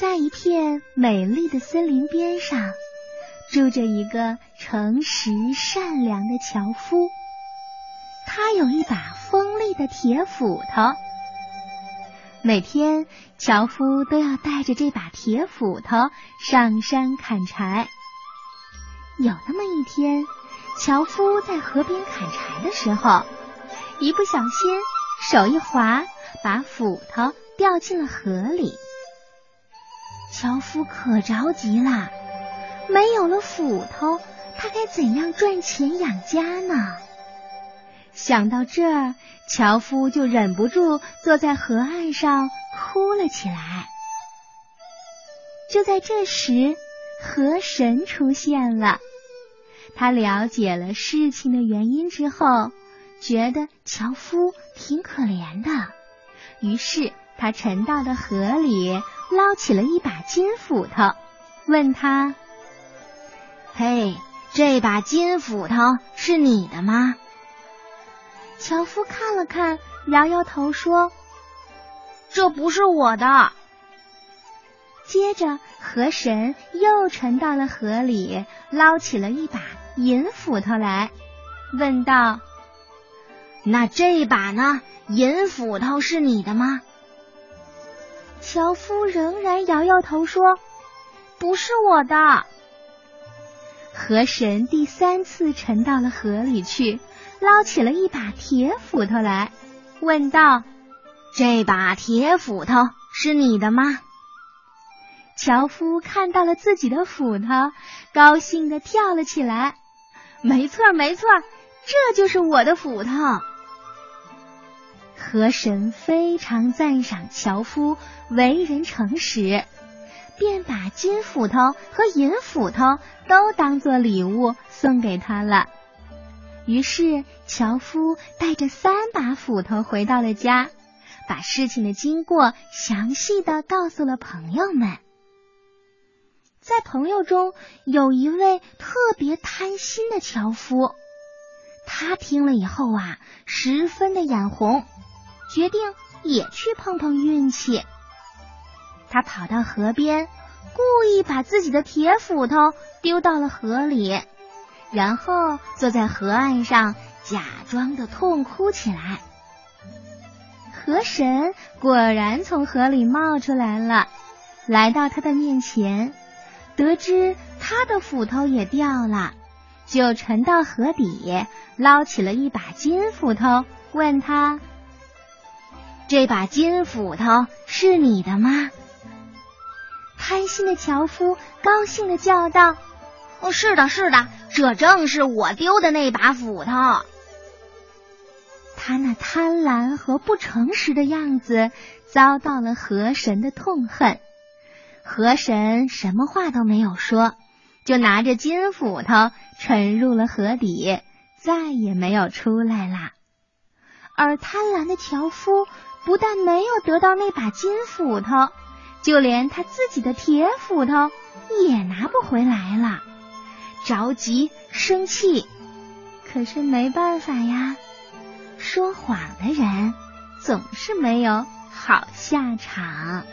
在一片美丽的森林边上，住着一个诚实善良的樵夫。他有一把锋利的铁斧头，每天樵夫都要带着这把铁斧头上山砍柴。有那么一天，樵夫在河边砍柴的时候，一不小心手一滑，把斧头掉进了河里。樵夫可着急了，没有了斧头，他该怎样赚钱养家呢？想到这儿，樵夫就忍不住坐在河岸上哭了起来。就在这时，河神出现了。他了解了事情的原因之后，觉得樵夫挺可怜的，于是他沉到了河里，捞起了一把金斧头，问他：“嘿，这把金斧头是你的吗？”樵夫看了看，摇摇头说：“这不是我的。”接着，河神又沉到了河里，捞起了一把银斧头来，问道：“那这把呢？银斧头是你的吗？”樵夫仍然摇摇头说：“不是我的。”河神第三次沉到了河里去。捞起了一把铁斧头来，问道：“这把铁斧头是你的吗？”樵夫看到了自己的斧头，高兴的跳了起来。“没错，没错，这就是我的斧头。”河神非常赞赏樵夫为人诚实，便把金斧头和银斧头都当做礼物送给他了。于是，樵夫带着三把斧头回到了家，把事情的经过详细的告诉了朋友们。在朋友中，有一位特别贪心的樵夫，他听了以后啊，十分的眼红，决定也去碰碰运气。他跑到河边，故意把自己的铁斧头丢到了河里。然后坐在河岸上，假装的痛哭起来。河神果然从河里冒出来了，来到他的面前，得知他的斧头也掉了，就沉到河底，捞起了一把金斧头，问他：“这把金斧头是你的吗？”贪心的樵夫高兴的叫道。哦，是的，是的，这正是我丢的那把斧头。他那贪婪和不诚实的样子遭到了河神的痛恨。河神什么话都没有说，就拿着金斧头沉入了河底，再也没有出来啦。而贪婪的樵夫不但没有得到那把金斧头，就连他自己的铁斧头也拿不回来了。着急生气，可是没办法呀。说谎的人总是没有好下场。